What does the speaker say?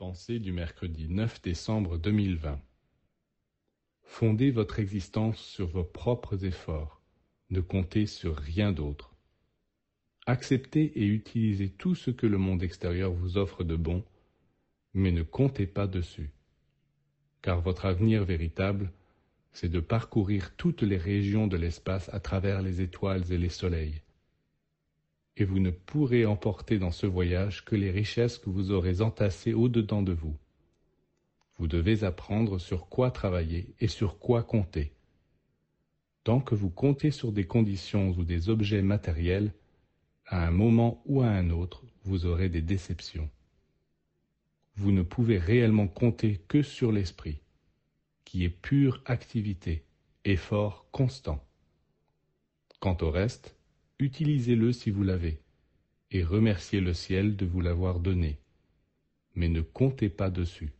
Pensée du mercredi 9 décembre 2020 Fondez votre existence sur vos propres efforts, ne comptez sur rien d'autre. Acceptez et utilisez tout ce que le monde extérieur vous offre de bon, mais ne comptez pas dessus. Car votre avenir véritable, c'est de parcourir toutes les régions de l'espace à travers les étoiles et les soleils. Et vous ne pourrez emporter dans ce voyage que les richesses que vous aurez entassées au-dedans de vous. Vous devez apprendre sur quoi travailler et sur quoi compter. Tant que vous comptez sur des conditions ou des objets matériels, à un moment ou à un autre, vous aurez des déceptions. Vous ne pouvez réellement compter que sur l'esprit qui est pure activité, effort constant. Quant au reste, utilisez-le si vous l'avez, et remerciez le ciel de vous l'avoir donné, mais ne comptez pas dessus.